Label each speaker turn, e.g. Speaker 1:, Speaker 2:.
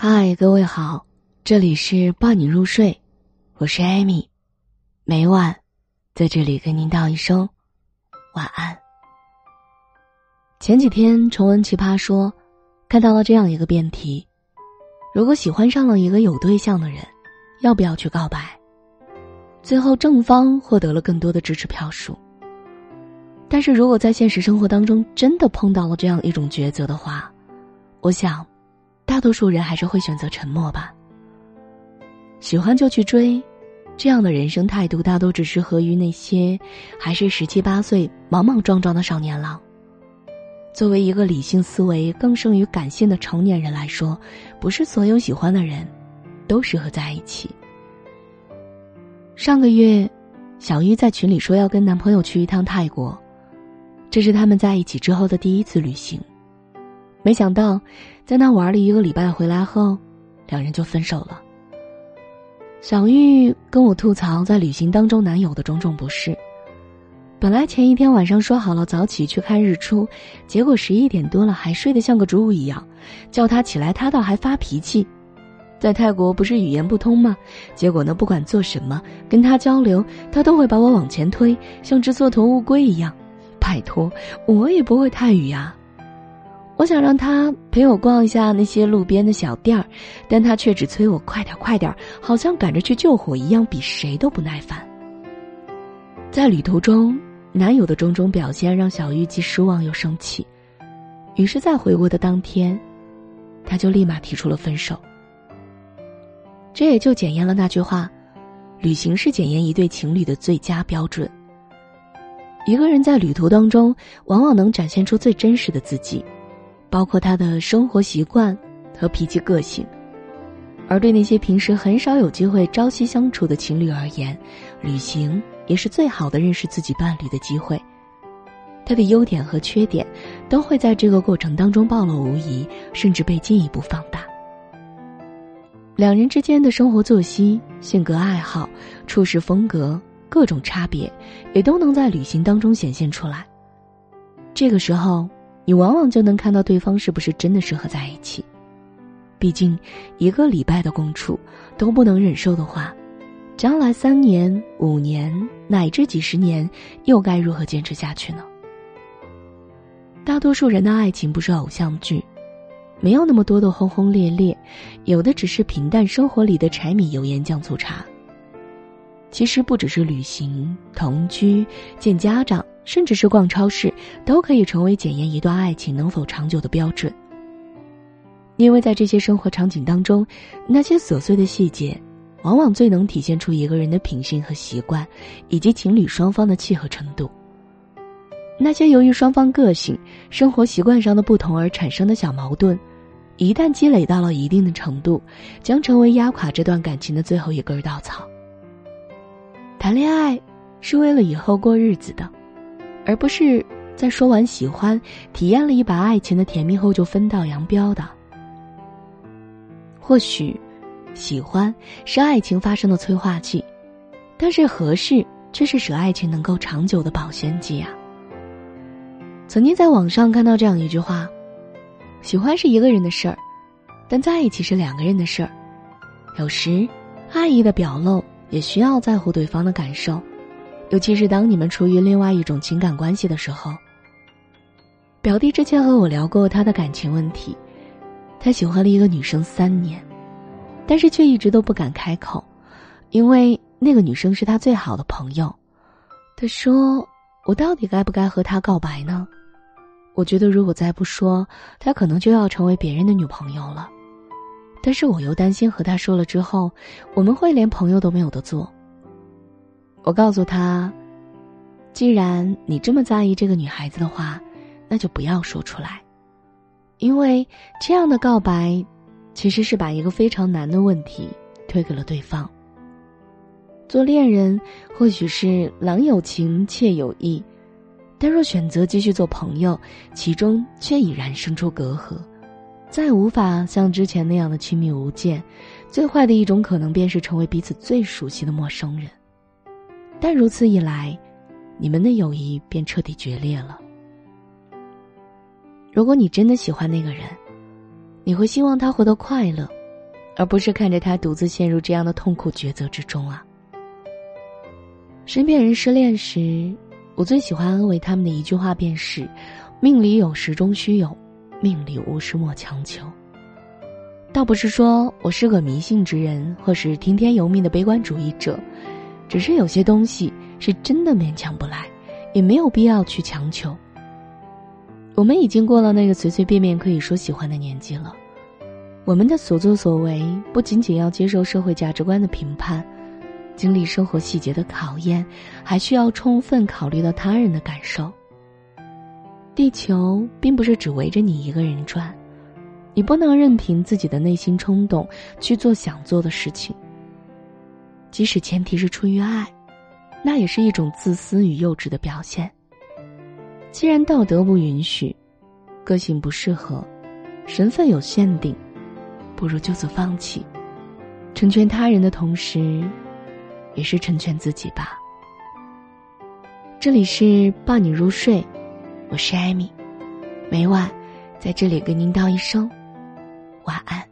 Speaker 1: 嗨，各位好，这里是伴你入睡，我是艾米，每晚在这里跟您道一声晚安。前几天重温《奇葩说》，看到了这样一个辩题：如果喜欢上了一个有对象的人，要不要去告白？最后正方获得了更多的支持票数。但是如果在现实生活当中真的碰到了这样一种抉择的话，我想。大多数人还是会选择沉默吧。喜欢就去追，这样的人生态度大多只适合于那些还是十七八岁莽莽撞撞的少年郎。作为一个理性思维更胜于感性的成年人来说，不是所有喜欢的人，都适合在一起。上个月，小玉在群里说要跟男朋友去一趟泰国，这是他们在一起之后的第一次旅行。没想到，在那玩了一个礼拜回来后，两人就分手了。小玉跟我吐槽在旅行当中男友的种种不适。本来前一天晚上说好了早起去看日出，结果十一点多了还睡得像个猪一样，叫他起来他倒还发脾气。在泰国不是语言不通吗？结果呢，不管做什么跟他交流，他都会把我往前推，像只缩头乌龟一样。拜托，我也不会泰语呀。我想让他陪我逛一下那些路边的小店儿，但他却只催我快点快点，好像赶着去救火一样，比谁都不耐烦。在旅途中，男友的种种表现让小玉既失望又生气，于是，在回国的当天，他就立马提出了分手。这也就检验了那句话：旅行是检验一对情侣的最佳标准。一个人在旅途当中，往往能展现出最真实的自己。包括他的生活习惯和脾气个性，而对那些平时很少有机会朝夕相处的情侣而言，旅行也是最好的认识自己伴侣的机会。他的优点和缺点都会在这个过程当中暴露无遗，甚至被进一步放大。两人之间的生活作息、性格爱好、处事风格各种差别，也都能在旅行当中显现出来。这个时候。你往往就能看到对方是不是真的适合在一起。毕竟，一个礼拜的共处都不能忍受的话，将来三年、五年乃至几十年，又该如何坚持下去呢？大多数人的爱情不是偶像剧，没有那么多的轰轰烈烈，有的只是平淡生活里的柴米油盐酱醋茶。其实不只是旅行、同居、见家长。甚至是逛超市，都可以成为检验一段爱情能否长久的标准。因为在这些生活场景当中，那些琐碎的细节，往往最能体现出一个人的品性和习惯，以及情侣双方的契合程度。那些由于双方个性、生活习惯上的不同而产生的小矛盾，一旦积累到了一定的程度，将成为压垮这段感情的最后一根稻草。谈恋爱是为了以后过日子的。而不是在说完喜欢、体验了一把爱情的甜蜜后就分道扬镳的。或许，喜欢是爱情发生的催化剂，但是合适却是使爱情能够长久的保鲜剂啊。曾经在网上看到这样一句话：喜欢是一个人的事儿，但在一起是两个人的事儿。有时，爱意的表露也需要在乎对方的感受。尤其是当你们处于另外一种情感关系的时候。表弟之前和我聊过他的感情问题，他喜欢了一个女生三年，但是却一直都不敢开口，因为那个女生是他最好的朋友。他说：“我到底该不该和他告白呢？我觉得如果再不说，他可能就要成为别人的女朋友了。但是我又担心和他说了之后，我们会连朋友都没有的做。”我告诉他：“既然你这么在意这个女孩子的话，那就不要说出来，因为这样的告白，其实是把一个非常难的问题推给了对方。做恋人或许是郎有情妾有意，但若选择继续做朋友，其中却已然生出隔阂，再无法像之前那样的亲密无间，最坏的一种可能便是成为彼此最熟悉的陌生人。”但如此一来，你们的友谊便彻底决裂了。如果你真的喜欢那个人，你会希望他活得快乐，而不是看着他独自陷入这样的痛苦抉择之中啊。身边人失恋时，我最喜欢安慰他们的一句话便是：“命里有时终须有，命里无时莫强求。”倒不是说我是个迷信之人，或是听天由命的悲观主义者，只是有些东西是真的勉强不来，也没有必要去强求。我们已经过了那个随随便便可以说喜欢的年纪了，我们的所作所为不仅仅要接受社会价值观的评判。经历生活细节的考验，还需要充分考虑到他人的感受。地球并不是只围着你一个人转，你不能任凭自己的内心冲动去做想做的事情。即使前提是出于爱，那也是一种自私与幼稚的表现。既然道德不允许，个性不适合，身份有限定，不如就此放弃，成全他人的同时。也是成全自己吧。这里是抱你入睡，我是艾米，每晚在这里跟您道一声晚安。